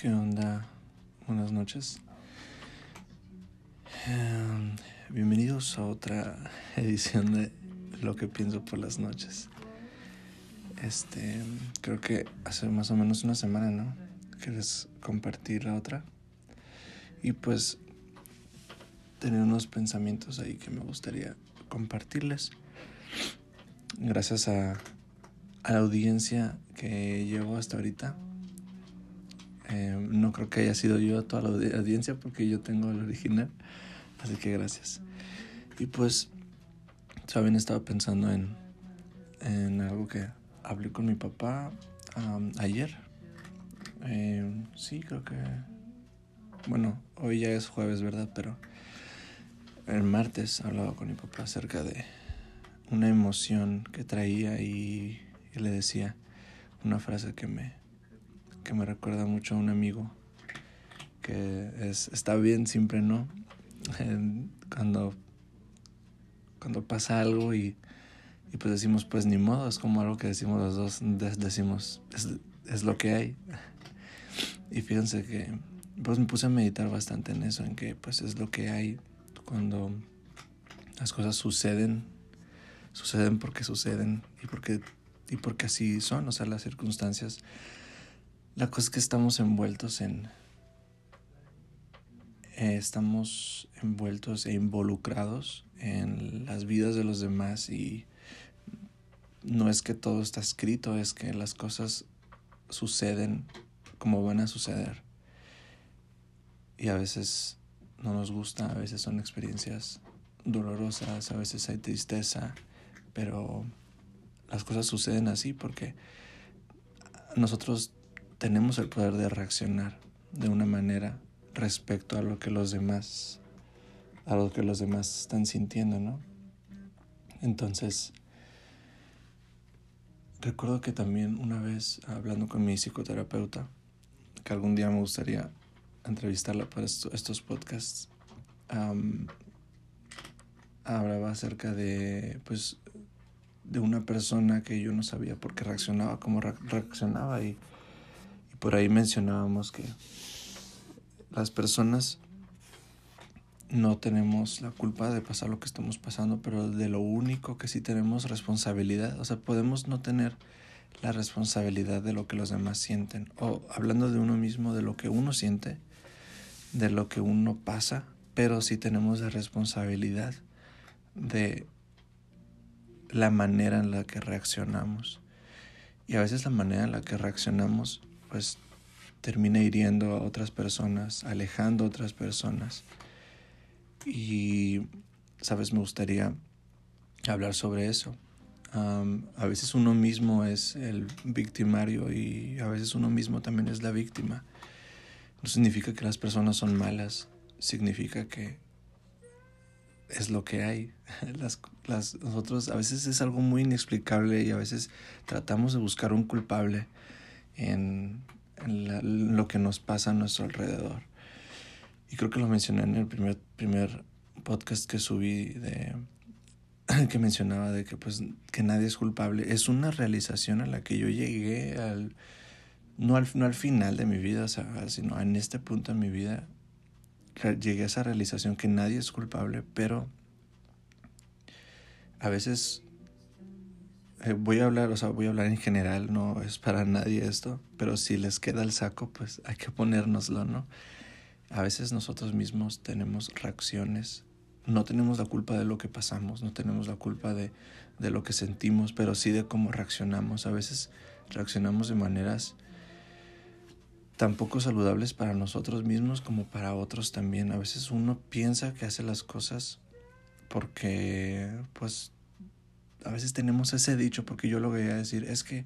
¿Qué onda? Buenas noches. Em, bienvenidos a otra edición de Lo que pienso por las noches. Este, creo que hace más o menos una semana, ¿no? ¿Quieres compartir la otra? Y pues tener unos pensamientos ahí que me gustaría compartirles. Gracias a, a la audiencia que llevo hasta ahorita eh, no creo que haya sido yo toda la audiencia porque yo tengo el original. Así que gracias. Y pues, saben, estaba pensando en, en algo que hablé con mi papá ayer. Eh, sí, creo que... Bueno, hoy ya es jueves, ¿verdad? Pero el martes hablaba con mi papá acerca de una emoción que traía y le decía una frase que me, que me recuerda mucho a un amigo que es, está bien, siempre no. Cuando, cuando pasa algo y, y, pues decimos, pues ni modo, es como algo que decimos los dos, decimos, es, es lo que hay. Y fíjense que pues me puse a meditar bastante en eso, en que pues es lo que hay cuando las cosas suceden, suceden porque suceden y porque, y porque así son, o sea, las circunstancias la cosa es que estamos envueltos en... Eh, estamos envueltos e involucrados en las vidas de los demás y no es que todo está escrito, es que las cosas suceden como van a suceder. Y a veces no nos gusta, a veces son experiencias dolorosas, a veces hay tristeza, pero las cosas suceden así porque nosotros tenemos el poder de reaccionar de una manera respecto a lo que los demás a lo que los demás están sintiendo, ¿no? Entonces, recuerdo que también una vez hablando con mi psicoterapeuta, que algún día me gustaría entrevistarla para estos podcasts, hablaba acerca de, pues, de una persona que yo no sabía por qué reaccionaba, cómo reaccionaba y por ahí mencionábamos que las personas no tenemos la culpa de pasar lo que estamos pasando, pero de lo único que sí tenemos responsabilidad, o sea, podemos no tener la responsabilidad de lo que los demás sienten, o hablando de uno mismo, de lo que uno siente, de lo que uno pasa, pero sí tenemos la responsabilidad de la manera en la que reaccionamos. Y a veces la manera en la que reaccionamos pues termina hiriendo a otras personas, alejando a otras personas. Y, sabes, me gustaría hablar sobre eso. a veces uno mismo es el victimario y a veces uno mismo también es la víctima. No significa que las personas son malas, significa que es lo que hay. Las, las, nosotros a veces es algo muy inexplicable y a veces tratamos de buscar un culpable en, lo que nos pasa a nuestro alrededor. Y creo que lo mencioné en el primer, primer podcast que subí de que mencionaba de que pues que nadie es culpable. Es una realización a la que yo llegué al no al, no al final de mi vida, sino en este punto de mi vida llegué a esa realización que nadie es culpable, pero a veces eh, voy a hablar, o sea, voy a hablar en general, no es para nadie esto, pero si les queda el saco, pues hay que ponérnoslo, ¿no? A veces nosotros mismos tenemos reacciones, no tenemos la culpa de lo que pasamos, no tenemos la culpa de, de lo que sentimos, pero sí de cómo reaccionamos. A veces reaccionamos de maneras tan poco saludables para nosotros mismos como para otros también. A veces uno piensa que hace las cosas porque pues a veces tenemos ese dicho, porque yo lo voy a decir, es que,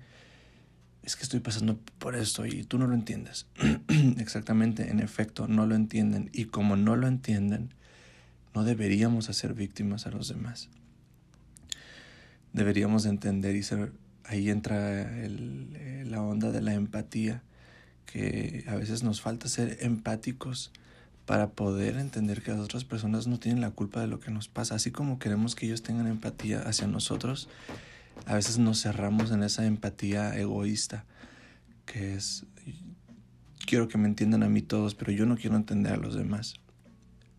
es que estoy pasando por esto y tú no lo entiendes. Exactamente, en efecto, no lo entienden. Y como no lo entienden, no deberíamos hacer víctimas a los demás. Deberíamos entender y ser, ahí entra el, la onda de la empatía, que a veces nos falta ser empáticos para poder entender que las otras personas no tienen la culpa de lo que nos pasa. Así como queremos que ellos tengan empatía hacia nosotros, a veces nos cerramos en esa empatía egoísta, que es quiero que me entiendan a mí todos, pero yo no quiero entender a los demás.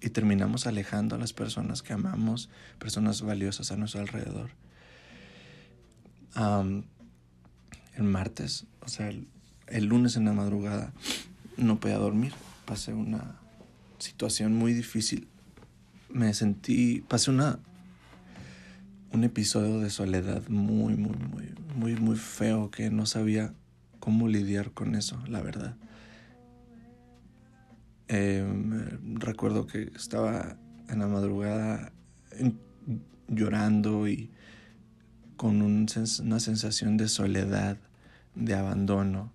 Y terminamos alejando a las personas que amamos, personas valiosas a nuestro alrededor. el martes, o sea, el, el lunes en la madrugada, no podía dormir. Pasé una situación muy difícil. Me sentí, pasé una un episodio de soledad muy, muy, muy, muy, muy feo que no sabía cómo lidiar con eso, la verdad. Em, recuerdo que estaba en la madrugada llorando y con una sensación de soledad, de abandono,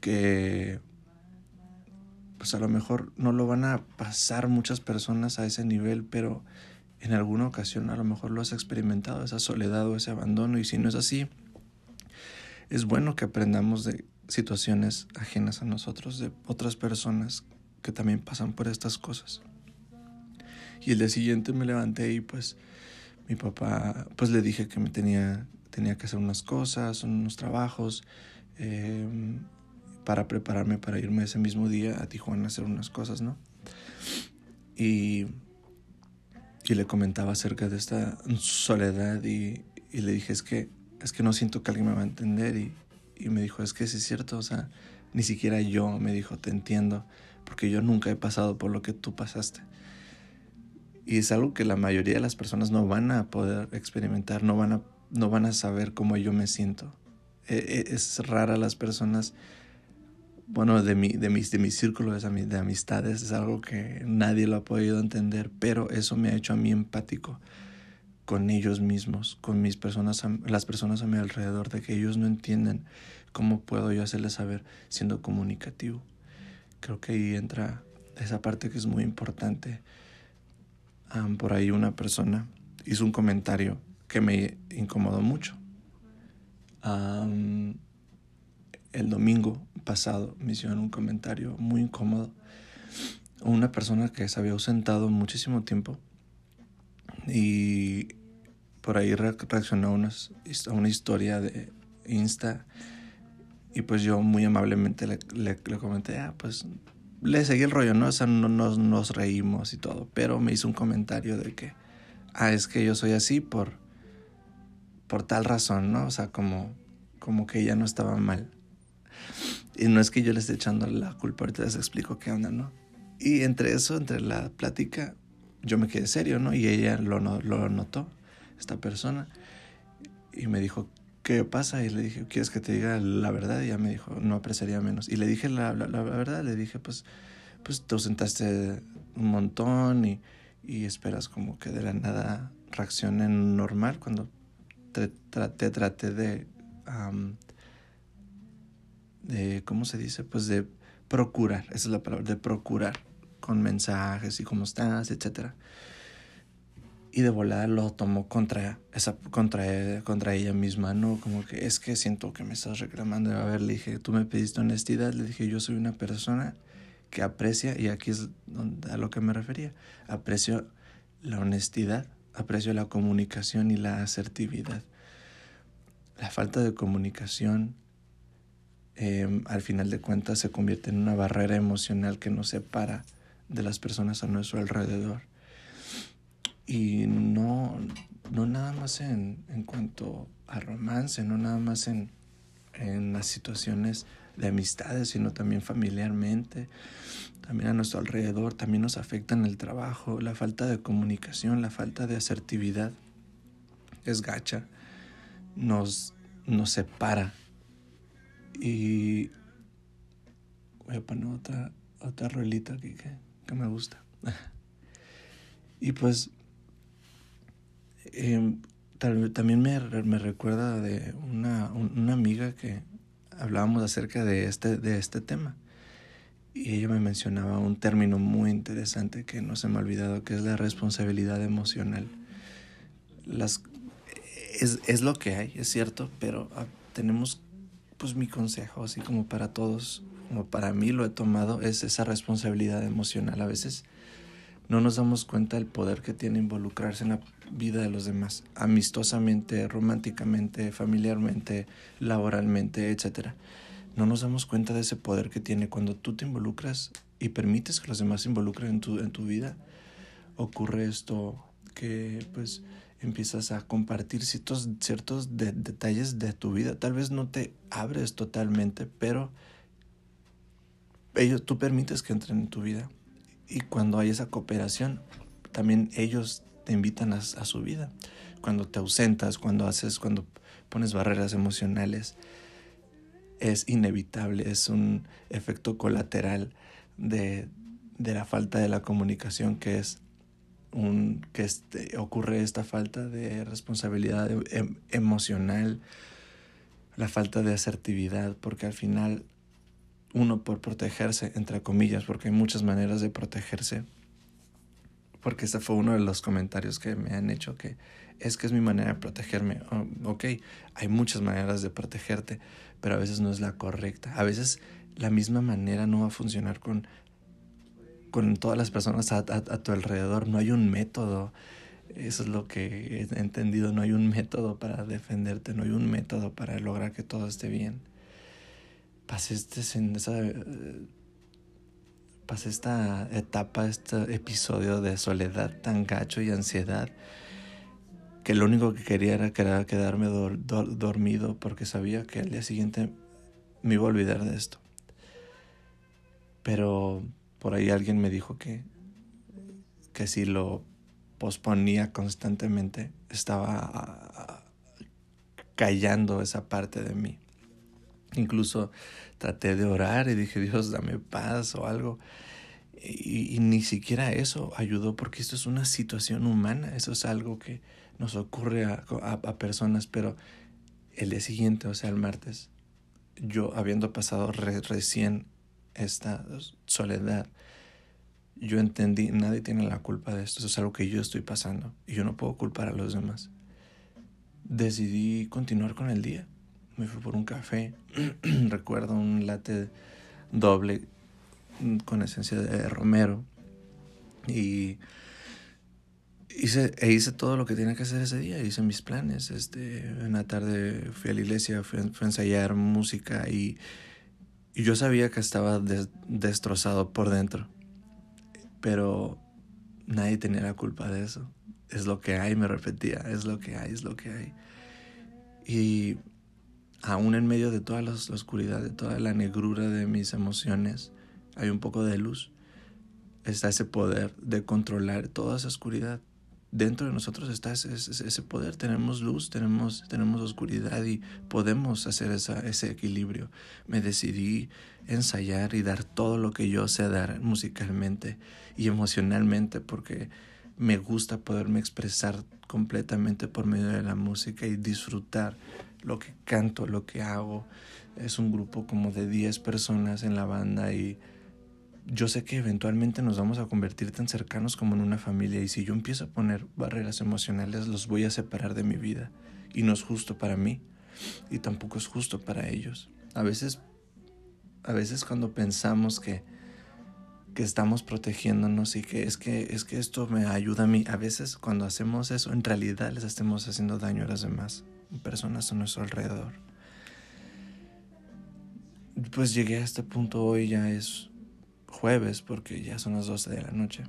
que pues a lo mejor no lo van a pasar muchas personas a ese nivel, pero en alguna ocasión a lo mejor lo has experimentado, esa soledad o ese abandono, y si no es así, es bueno que aprendamos de situaciones ajenas a nosotros, de otras personas que también pasan por estas cosas. Y el día siguiente me levanté y pues mi papá, pues le dije que me tenía, tenía que hacer unas cosas, unos trabajos, em, para prepararme para irme ese mismo día a Tijuana a hacer unas cosas, ¿no? Y y le comentaba acerca de esta soledad y, le dije es que es que no siento que alguien me va a entender y, me dijo es que sí es cierto, o sea, ni siquiera yo me dijo te entiendo porque yo nunca he pasado por lo que tú pasaste. Y es algo que la mayoría de las personas no van a poder experimentar, no van a, no van a saber cómo yo me siento. E, e, es rara las personas bueno, de mi, de mis, de mi círculo de amistades es algo que nadie lo ha podido entender, pero eso me ha hecho a mí empático con ellos mismos, con mis personas, las personas a mi alrededor, de que ellos no entienden cómo puedo yo hacerles saber siendo comunicativo. Creo que ahí entra esa parte que es muy importante. por ahí una persona hizo un comentario que me incomodó mucho el domingo pasado me hicieron un comentario muy incómodo. Una persona que se había ausentado muchísimo tiempo y por ahí reaccionó a una, historia de Insta y pues yo muy amablemente le, le, comenté, ah, pues le seguí el rollo, ¿no? O sea, no, nos, nos reímos y todo, pero me hizo un comentario de que, ah, es que yo soy así por, por tal razón, ¿no? O sea, como, como que ella no estaba mal. Y no es que yo le esté echando la culpa, ahorita les explico qué onda, ¿no? Y entre eso, entre la plática, yo me quedé serio, ¿no? Y ella lo, lo notó, esta persona, y me dijo, ¿qué pasa? Y le dije, ¿quieres que te diga la verdad? Y ella me dijo, no apreciaría menos. Y le dije la, verdad, le dije, pues, pues te ausentaste un montón y, y esperas como que de la nada reaccionen normal cuando te, te traté de de, ¿cómo se dice? Pues de procurar, esa es la palabra, de procurar con mensajes y cómo estás, etc. Y de volada lo tomó contra, esa, contra, contra ella misma, ¿no? Como que es que siento que me estás reclamando. A ver, le dije, tú me pediste honestidad, le dije, yo soy una persona que aprecia, y aquí es a lo que me refería, aprecio la honestidad, aprecio la comunicación y la asertividad. La falta de comunicación Em, al final de cuentas se convierte en una barrera emocional que nos separa de las personas a nuestro alrededor. Y no, no nada más en, en cuanto a romance, no nada más en, en las situaciones de amistades, sino también familiarmente, también a nuestro alrededor, también nos afecta en el trabajo, la falta de comunicación, la falta de asertividad es gacha, nos, nos separa y voy a poner otra, otra rolita aquí que, que me gusta. y pues em, también me, me, recuerda de una, una, amiga que hablábamos acerca de este, de este tema. Y ella me mencionaba un término muy interesante que no se me ha olvidado, que es la responsabilidad emocional. Las, es, es lo que hay, es cierto, pero tenemos pues mi consejo, así como para todos, como para mí lo he tomado, es esa responsabilidad emocional. A veces no nos damos cuenta del poder que tiene involucrarse en la vida de los demás, amistosamente, románticamente, familiarmente, laboralmente, etc. no nos damos cuenta de ese poder que tiene cuando tú te involucras y permites que los demás se involucren en tu, en tu vida. Ocurre esto que pues empiezas a compartir ciertos, ciertos detalles de tu vida. Tal vez no te abres totalmente, pero ellos, tú permites que entren en tu vida. Y cuando hay esa cooperación, también ellos te invitan a, a su vida. Cuando te ausentas, cuando haces, cuando pones barreras emocionales, es inevitable, es un efecto colateral de, de la falta de la comunicación que es un, que este, ocurre esta falta de responsabilidad em, emocional, la falta de asertividad, porque al final uno por protegerse, entre comillas, porque hay muchas maneras de protegerse, porque este fue uno de los comentarios que me han hecho que es que es mi manera de protegerme. Oh, ok, hay muchas maneras de protegerte, pero a veces no es la correcta. A veces la misma manera no va a funcionar con con todas las personas a, tu alrededor. No hay un método. Eso es lo que he entendido. No hay un método para defenderte. No hay un método para lograr que todo esté bien. Pasé este, en esa, pasé esta etapa, este episodio de soledad tan gacho y ansiedad que lo único que quería era quedarme dormido porque sabía que al día siguiente me iba a olvidar de esto. Pero por ahí alguien me dijo que, que si lo posponía constantemente, estaba ah, callando esa parte de mí. Incluso traté de orar y dije, Dios, dame paz o algo. Y, ni siquiera eso ayudó porque esto es una situación humana, eso es algo que nos ocurre a, a personas, pero el día siguiente, o sea, el martes, yo habiendo pasado recién esta soledad, yo entendí, nadie tiene la culpa de esto, eso es algo que yo estoy pasando y yo no puedo culpar a los demás. Decidí continuar con el día. Me fui por un café, recuerdo un latte doble con esencia de romero y hice, e hice todo lo que tenía que hacer ese día, hice mis planes. Este, en la tarde fui a la iglesia, fui, a ensayar música y y yo sabía que estaba destrozado por dentro. Pero nadie tenía la culpa de eso. Es lo que hay, me repetía. Es lo que hay, es lo que hay. Y aún en medio de toda la oscuridad, de toda la negrura de mis emociones, hay un poco de luz. Está ese poder de controlar toda esa oscuridad dentro de nosotros está ese, poder, tenemos luz, tenemos, tenemos oscuridad y podemos hacer esa, ese equilibrio. Me decidí ensayar y dar todo lo que yo sé dar musicalmente y emocionalmente porque me gusta poderme expresar completamente por medio de la música y disfrutar lo que canto, lo que hago. Es un grupo como de 10 personas en la banda y yo sé que eventualmente nos vamos a convertir tan cercanos como en una familia y si yo empiezo a poner barreras emocionales los voy a separar de mi vida y no es justo para mí y tampoco es justo para ellos. A veces a veces cuando pensamos que que estamos protegiéndonos y que es que es que esto me ayuda a mí, a veces cuando hacemos eso en realidad les estamos haciendo daño a las demás personas a nuestro alrededor. Pues llegué a este punto hoy ya es jueves porque ya son las 12 de la noche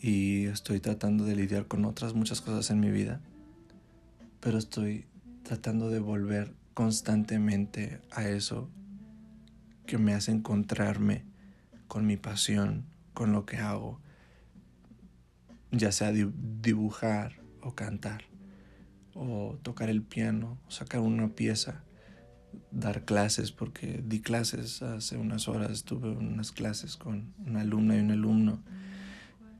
y estoy tratando de lidiar con otras muchas cosas en mi vida, pero estoy tratando de volver constantemente a eso que me hace encontrarme con mi pasión, con lo que hago, ya sea dibujar o cantar, o tocar el piano, o sacar una pieza dar clases porque di clases hace unas horas, tuve unas clases con una alumna y un alumno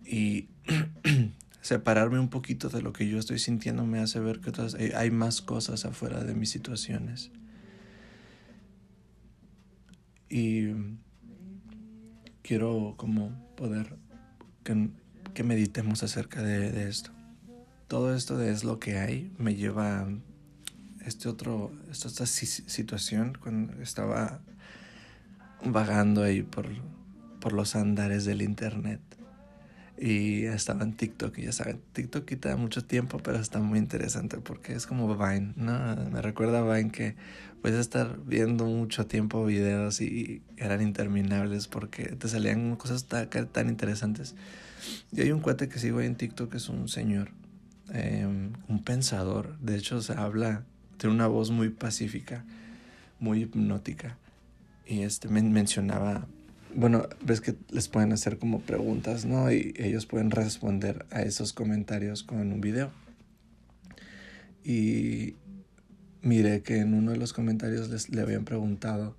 y separarme un poquito de lo que yo estoy sintiendo me hace ver que otras, hay más cosas afuera de mis situaciones. Y quiero como poder que, que meditemos acerca de, de esto. Todo esto de es lo que hay me lleva este otro, esta, esta situación cuando estaba vagando ahí por, por los andares del internet. Y estaba en TikTok, y ya saben, TikTok quita mucho tiempo, pero está muy interesante porque es como Vine, ¿no? Me recuerda a Vine que puedes estar viendo mucho tiempo videos y eran interminables porque te salían cosas tan, tan interesantes. Y hay un cuate que sigo ahí en TikTok que es un señor, em, un pensador, de hecho se habla, tiene una voz muy pacífica, muy hipnótica. Y este mencionaba bueno, ves que les pueden hacer como preguntas, ¿no? Y ellos pueden responder a esos comentarios con un video. Y miré que en uno de los comentarios les, le habían preguntado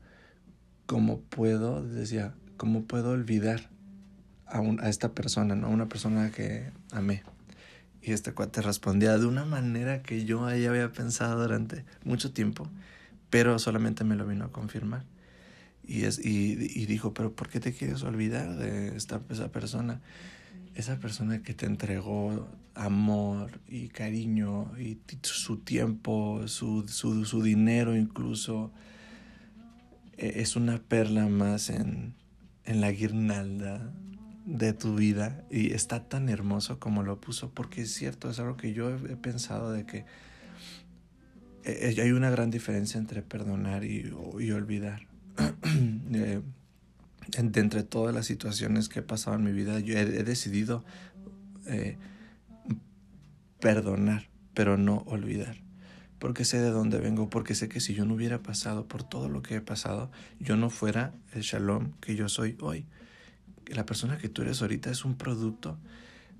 cómo puedo, decía, cómo puedo olvidar a, a esta persona, ¿no? Una persona que amé. Y este cuate respondía de una manera que yo ahí había pensado durante mucho tiempo, pero solamente me lo vino a confirmar. Y, es, y, y, dijo, pero ¿por qué te quieres olvidar de esta, esa persona? Esa persona que te entregó amor y cariño y su tiempo, su, su, su dinero incluso, e, es una perla más en, en la guirnalda de tu vida y está tan hermoso como lo puso, porque es cierto, es algo que yo he pensado de que e, e, hay una gran diferencia entre perdonar y, y olvidar. de, entre todas las situaciones que he pasado en mi vida, yo he, decidido eh, perdonar, pero no olvidar. Porque sé de dónde vengo, porque sé que si yo no hubiera pasado por todo lo que he pasado, yo no fuera el shalom que yo soy hoy. La persona que tú eres ahorita es un producto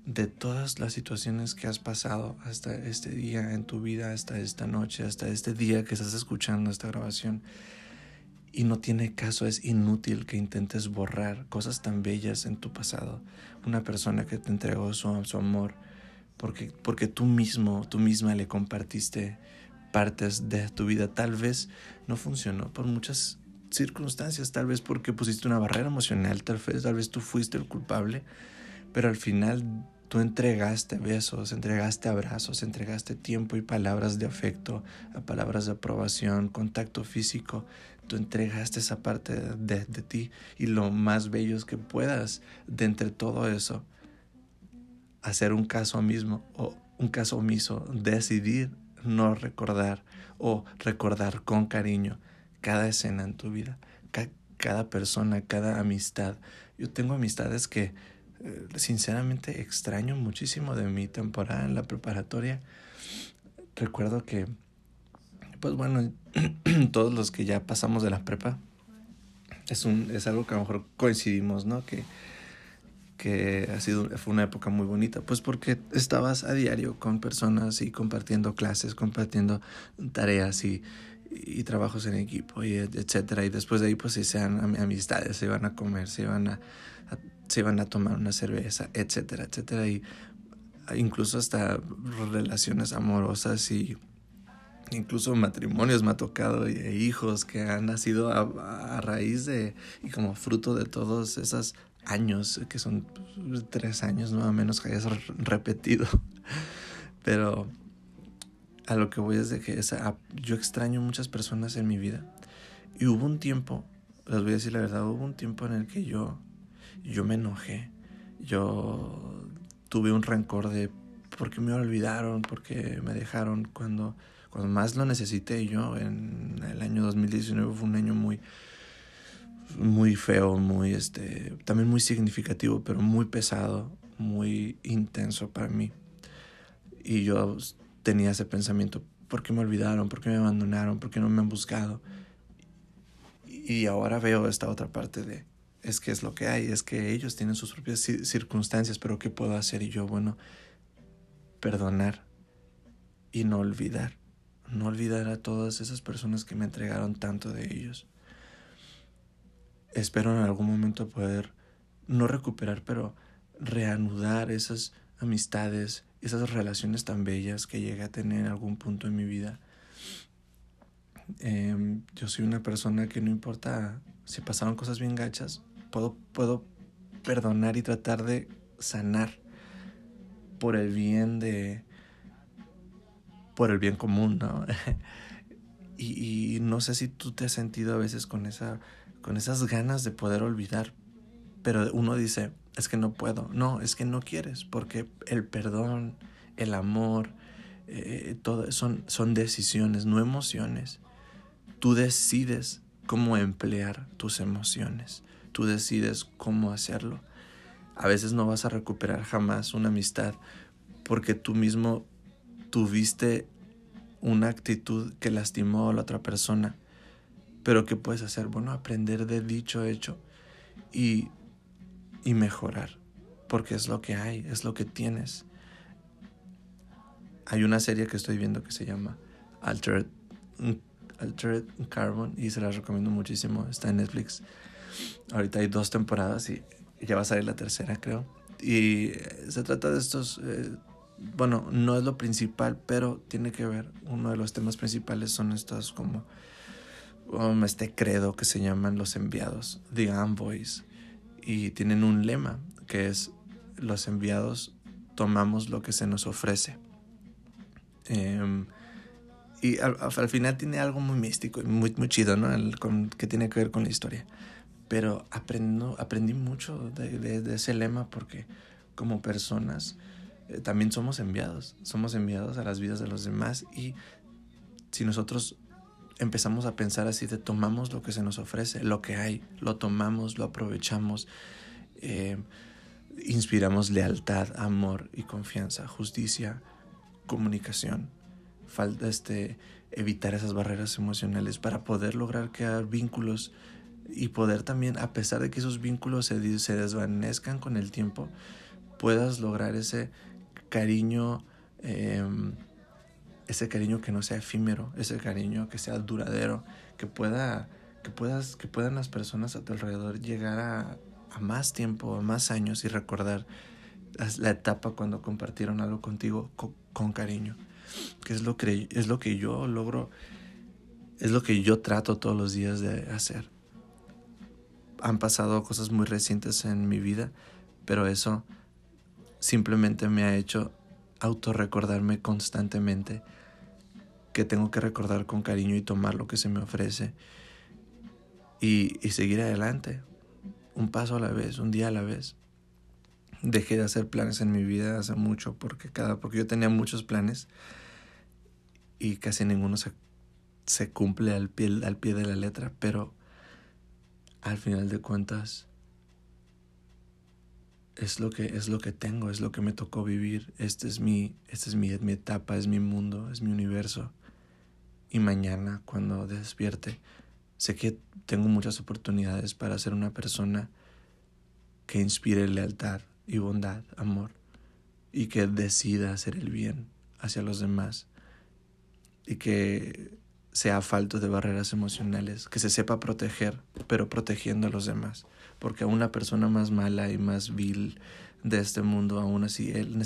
de todas las situaciones que has pasado hasta este día en tu vida, hasta esta noche, hasta este día que estás escuchando esta grabación. Y no tiene caso, es inútil que intentes borrar cosas tan bellas en tu pasado. Una persona que te entregó su, su amor, porque, porque tú mismo, tú misma le compartiste partes de tu vida. Tal vez no funcionó por muchas circunstancias, tal vez porque pusiste una barrera emocional, tal vez, tal vez tú fuiste el culpable, pero al final Tú entregaste besos, entregaste abrazos, entregaste tiempo y palabras de afecto, palabras de aprobación, contacto físico. Tú entregaste esa parte de, de, ti y lo más bello es que puedas, de entre todo eso, hacer un caso mismo o un caso omiso, decidir no recordar o recordar con cariño cada escena en tu vida, cada persona, cada amistad. Yo tengo amistades que eh, sinceramente extraño muchísimo de mi temporada en la preparatoria. Recuerdo que, pues bueno, todos los que ya pasamos de la prepa, es, un, es algo que a lo mejor coincidimos, ¿no? Que, que ha sido, fue una época muy bonita, pues porque estabas a diario con personas y compartiendo clases, compartiendo tareas y, y trabajos en equipo y etcétera. Y después de ahí pues se sean amistades se iban a comer se iban a, se iban a tomar una cerveza etcétera etcétera. Y incluso hasta relaciones amorosas y incluso matrimonios me ha tocado e hijos que han nacido a, a raíz de y como fruto de todos esos años que son tres años no a menos que hayas repetido. Pero a lo que voy es de que esa, yo extraño muchas personas en mi vida. Y hubo un tiempo, les voy a decir la verdad, hubo un tiempo en el que yo, yo me enojé. Yo tuve un rencor de por qué me olvidaron, por qué me dejaron cuando, cuando más lo necesité. Yo en el año 2019 fue un año muy, muy feo, muy, este, también muy significativo, pero muy pesado, muy intenso para mí. Y yo tenía ese pensamiento, ¿por qué me olvidaron? ¿Por qué me abandonaron? ¿Por qué no me han buscado? Y ahora veo esta otra parte de, es que es lo que hay, es que ellos tienen sus propias circunstancias, pero ¿qué puedo hacer? Y yo, bueno, perdonar y no olvidar, no olvidar a todas esas personas que me entregaron tanto de ellos. Espero en algún momento poder no recuperar, pero reanudar esas amistades, esas relaciones tan bellas que llegué a tener en algún punto en mi vida. Em, yo soy una persona que no importa si pasaron cosas bien gachas, puedo, puedo perdonar y tratar de sanar por el bien de por el bien común, ¿no? y, y, no sé si tú te has sentido a veces con esa con esas ganas de poder olvidar, pero uno dice, es que no puedo. No, es que no quieres, porque el perdón, el amor, eh, todo son, son decisiones, no emociones. Tú decides cómo emplear tus emociones. Tú decides cómo hacerlo. A veces no vas a recuperar jamás una amistad porque tú mismo tuviste una actitud que lastimó a la otra persona. Pero ¿qué puedes hacer? Bueno, aprender de dicho hecho y, y mejorar. Porque es lo que hay, es lo que tienes. Hay una serie que estoy viendo que se llama Altered, Altered Carbon y se la recomiendo muchísimo. Está en Netflix. Ahorita hay dos temporadas y ya va a salir la tercera, creo. Y eh, se trata de estos, eh, bueno, no es lo principal, pero tiene que ver. Uno de los temas principales son estos como um, este credo que se llaman los enviados, the envoys, y tienen un lema que es los enviados tomamos lo que se nos ofrece. Em, y al, final tiene algo muy místico y muy, muy chido, ¿no? con, que tiene que ver con la historia. Pero aprendo, aprendí mucho de, de, ese lema porque como personas eh, también somos enviados. Somos enviados a las vidas de los demás y si nosotros empezamos a pensar así de tomamos lo que se nos ofrece, lo que hay, lo tomamos, lo aprovechamos, eh, inspiramos lealtad, amor y confianza, justicia, comunicación, falta este, evitar esas barreras emocionales para poder lograr crear vínculos y poder también, a pesar de que esos vínculos se, desvanezcan con el tiempo, puedas lograr ese cariño, em, ese cariño que no sea efímero, ese cariño que sea duradero, que pueda, que puedas, que puedan las personas a tu alrededor llegar a, a más tiempo, a más años y recordar la etapa cuando compartieron algo contigo con, cariño, que es lo que, es lo que yo logro, es lo que yo trato todos los días de hacer. Han pasado cosas muy recientes en mi vida, pero eso simplemente me ha hecho autorrecordarme constantemente que tengo que recordar con cariño y tomar lo que se me ofrece y, y seguir adelante, un paso a la vez, un día a la vez dejé de hacer planes en mi vida hace mucho porque cada porque yo tenía muchos planes y casi ninguno se, se cumple al pie, al pie de la letra, pero al final de cuentas es lo que es lo que tengo, es lo que me tocó vivir. Este es mi esta es mi, mi etapa, es mi mundo, es mi universo. Y mañana cuando despierte, sé que tengo muchas oportunidades para ser una persona que inspire lealtad, y bondad, amor, y que decida hacer el bien hacia los demás y que sea falto de barreras emocionales, que se sepa proteger, pero protegiendo a los demás, porque a una persona más mala y más vil de este mundo, aún así él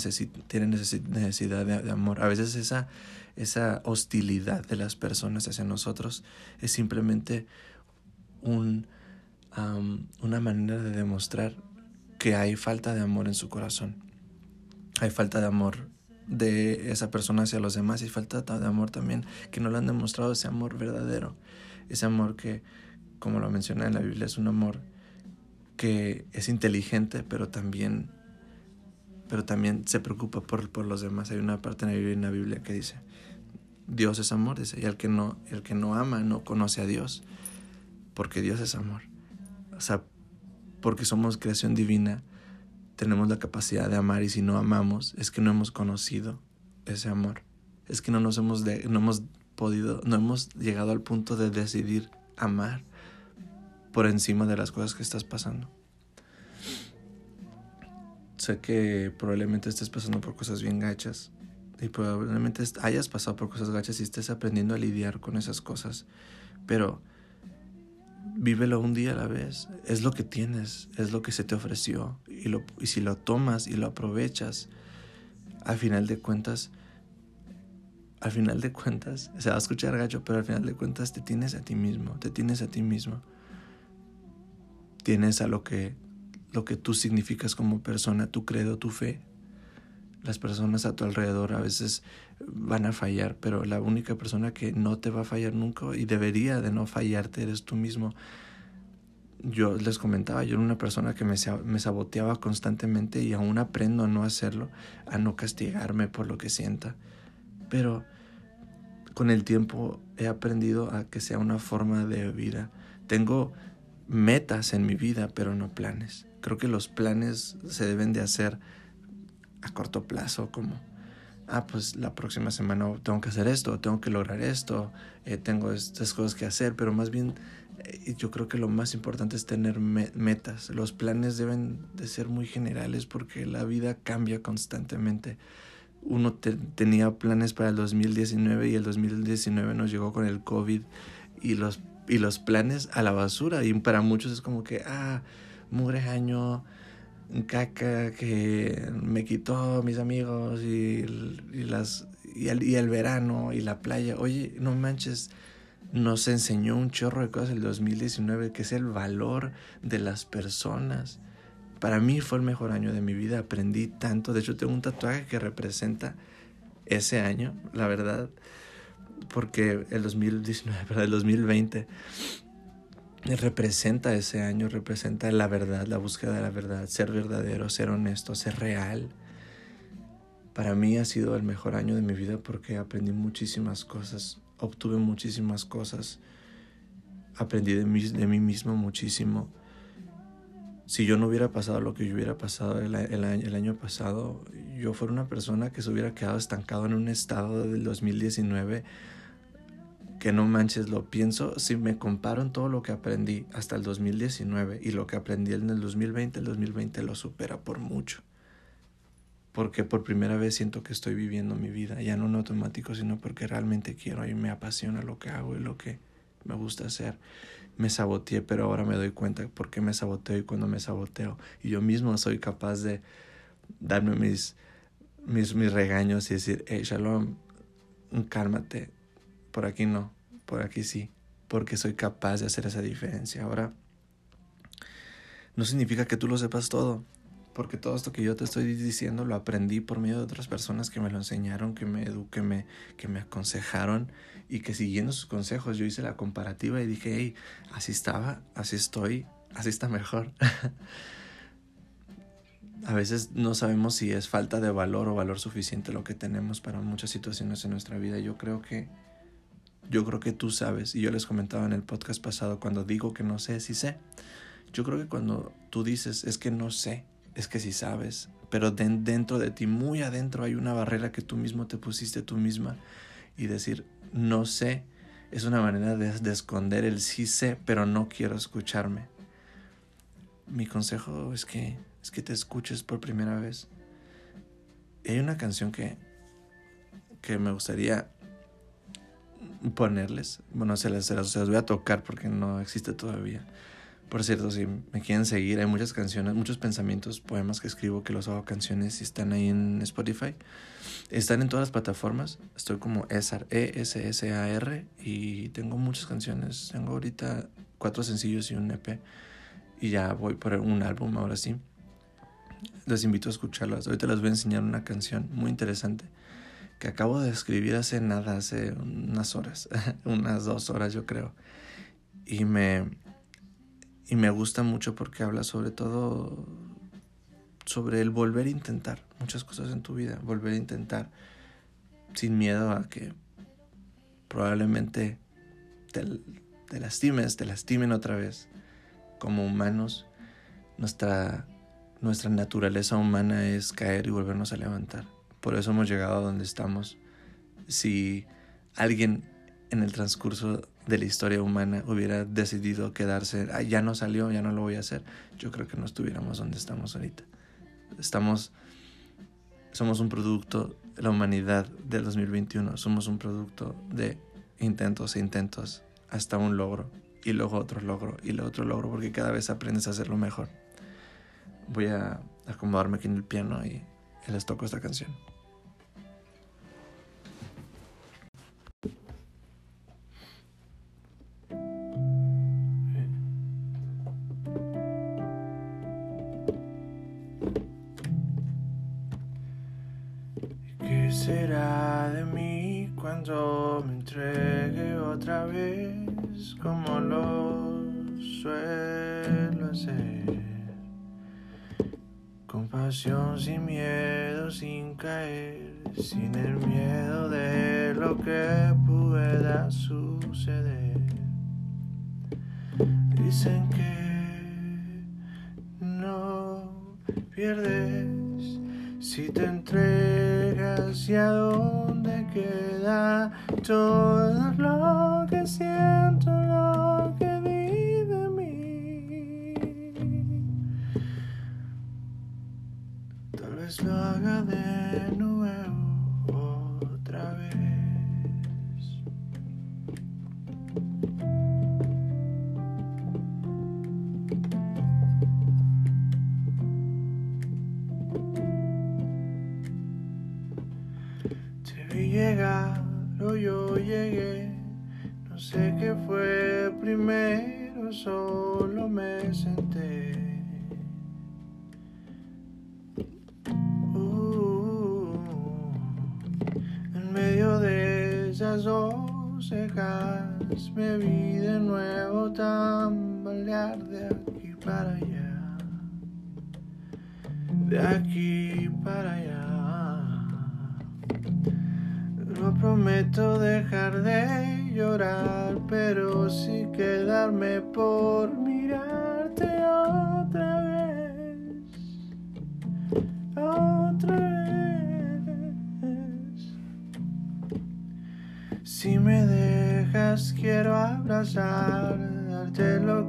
tiene necesidad de, amor. A veces esa, esa hostilidad de las personas hacia nosotros es simplemente un, una manera de demostrar que hay falta de amor en su corazón. Hay falta de amor de esa persona hacia los demás y falta de amor también que no le han demostrado ese amor verdadero. Ese amor que, como lo menciona en la Biblia, es un amor que es inteligente, pero también, pero también se preocupa por, por los demás. Hay una parte en la, Biblia, que dice, Dios es amor, dice, y el que no, el que no ama no conoce a Dios, porque Dios es amor. O sea, porque somos creación divina, tenemos la capacidad de amar y si no amamos es que no hemos conocido ese amor. Es que no nos hemos, no hemos podido, no hemos llegado al punto de decidir amar por encima de las cosas que estás pasando. Sé que probablemente estés pasando por cosas bien gachas y probablemente hayas pasado por cosas gachas y estés aprendiendo a lidiar con esas cosas, pero vívelo un día a la vez. Es lo que tienes, es lo que se te ofreció. Y, lo, y si lo tomas y lo aprovechas, al final de cuentas, al final de cuentas, se va a escuchar gacho, pero al final de cuentas te tienes a ti mismo, te tienes a ti mismo. Tienes a lo que, lo que tú significas como persona, tu credo, tu fe. Las personas a tu alrededor a veces van a fallar, pero la única persona que no te va a fallar nunca y debería de no fallarte eres tú mismo. yo les comentaba, yo era una persona que me, saboteaba constantemente y aún aprendo a no hacerlo, a no castigarme por lo que sienta. Pero con el tiempo he aprendido a que sea una forma de vida. Tengo metas en mi vida, pero no planes. Creo que los planes se deben de hacer a corto plazo, como, ah, pues la próxima semana tengo que hacer esto, tengo que lograr esto, eh, tengo estas cosas que hacer, pero más bien eh, yo creo que lo más importante es tener metas. Los planes deben de ser muy generales porque la vida cambia constantemente. Uno tenía planes para el 2019 y el 2019 nos llegó con el COVID y los, y los planes a la basura. Y para muchos es como que, ah, mugre año, caca que me quitó mis amigos y, las, y el, y el verano y la playa. Oye, no manches nos enseñó un chorro de cosas el 2019, que es el valor de las personas. Para mí fue el mejor año de mi vida, aprendí tanto. De hecho, tengo un tatuaje que representa ese año, la verdad, porque el 2019, pero el 2020 representa ese año, representa la verdad, la búsqueda de la verdad, ser verdadero, ser honesto, ser real. Para mí ha sido el mejor año de mi vida porque aprendí muchísimas cosas obtuve muchísimas cosas, aprendí de mí, de mí mismo muchísimo. Si yo no hubiera pasado lo que yo hubiera pasado el, el, año pasado, yo fuera una persona que se hubiera quedado estancado en un estado del 2019 que no manches, lo pienso, si me comparo en todo lo que aprendí hasta el 2019 y lo que aprendí en el 2020, el 2020 lo supera por mucho porque por primera vez siento que estoy viviendo mi vida, ya no en automático, sino porque realmente quiero y me apasiona lo que hago y lo que me gusta hacer. Me saboteé, pero ahora me doy cuenta por qué me saboteo y cuando me saboteo. Y yo mismo soy capaz de darme mis, mis, mis regaños y decir, hey, Shalom, cálmate, por aquí no, por aquí sí, porque soy capaz de hacer esa diferencia. Ahora, no significa que tú lo sepas todo, porque todo esto que yo te estoy diciendo lo aprendí por medio de otras personas que me lo enseñaron, que me eduqué, me, que me aconsejaron y que siguiendo sus consejos yo hice la comparativa y dije, hey, así estaba, así estoy, así está mejor. A veces no sabemos si es falta de valor o valor suficiente lo que tenemos para muchas situaciones en nuestra vida. Yo creo que yo creo que tú sabes y yo les comentaba en el podcast pasado cuando digo que no sé si sé. Yo creo que cuando tú dices es que no sé, es que sí sabes, pero dentro de ti, muy adentro, hay una barrera que tú mismo te pusiste tú misma y decir, no sé, es una manera de, de esconder el sí sé, pero no quiero escucharme. Mi consejo es que, es que te escuches por primera vez. hay una canción que, que me gustaría ponerles. Bueno, se las, se las voy a tocar porque no existe todavía. Por cierto, si me quieren seguir, hay muchas canciones, muchos pensamientos, poemas que escribo que los hago canciones y están ahí en Spotify. Están en todas las plataformas. Estoy como ESAR, E-S-S-A-R, y tengo muchas canciones. Tengo ahorita cuatro sencillos y un EP. Y ya voy por un álbum ahora sí. Les invito a escucharlas. Ahorita les voy a enseñar una canción muy interesante que acabo de escribir hace nada, hace unas horas, unas dos horas yo creo. Y me, y me gusta mucho porque habla sobre todo sobre el volver a intentar muchas cosas en tu vida, volver a intentar sin miedo a que probablemente te, te lastimes, te lastimen otra vez. Como humanos, nuestra, nuestra naturaleza humana es caer y volvernos a levantar. Por eso hemos llegado a donde estamos. Si alguien en el transcurso de la historia humana hubiera decidido quedarse, ya no salió, ya no lo voy a hacer, yo creo que no estuviéramos donde estamos ahorita. Estamos, somos un producto, la humanidad del 2021, somos un producto de intentos e intentos hasta un logro y luego otro logro y luego otro logro porque cada vez aprendes a hacerlo mejor. Voy a acomodarme aquí en el piano y les toco esta canción. Entregue otra vez como lo suelo? nacer. Compasión sin miedo, sin caer, sin el miedo de lo que pueda suceder. Dicen que queda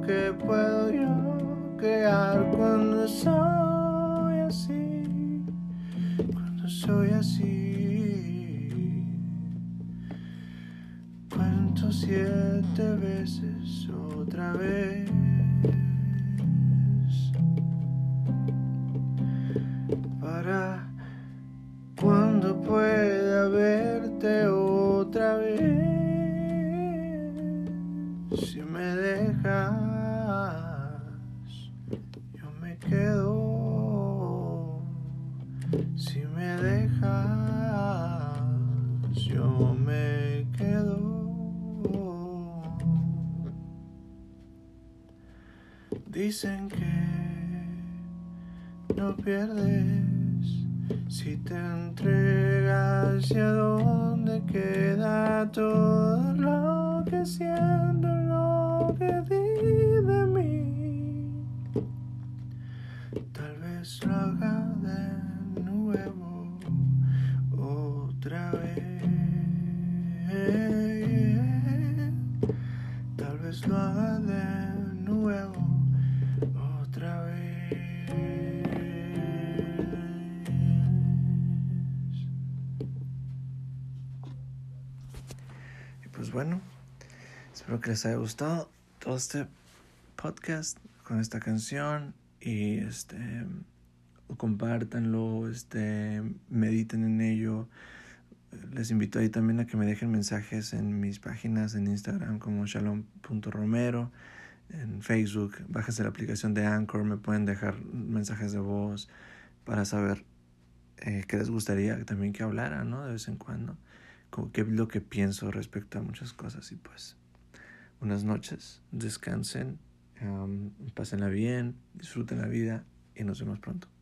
que puedo yo crear cuando soy así. Cuando soy así. Cuento siete veces otra vez. Pierdes si te entregas y a dónde queda todo lo que siento, lo que di de mí. Tal vez lo haga que les haya gustado todo este podcast con esta canción y este compártanlo, este mediten en ello. Les invito ahí también a que me dejen mensajes en mis páginas en Instagram como shalom.romero, en Facebook, bájense la aplicación de Anchor, me pueden dejar mensajes de voz para saber eh, qué les gustaría también que hablara, ¿no? De vez en cuando, como qué es lo que pienso respecto a muchas cosas y pues buenas noches, descansen, um, pásenla bien, disfruten la vida y nos vemos pronto.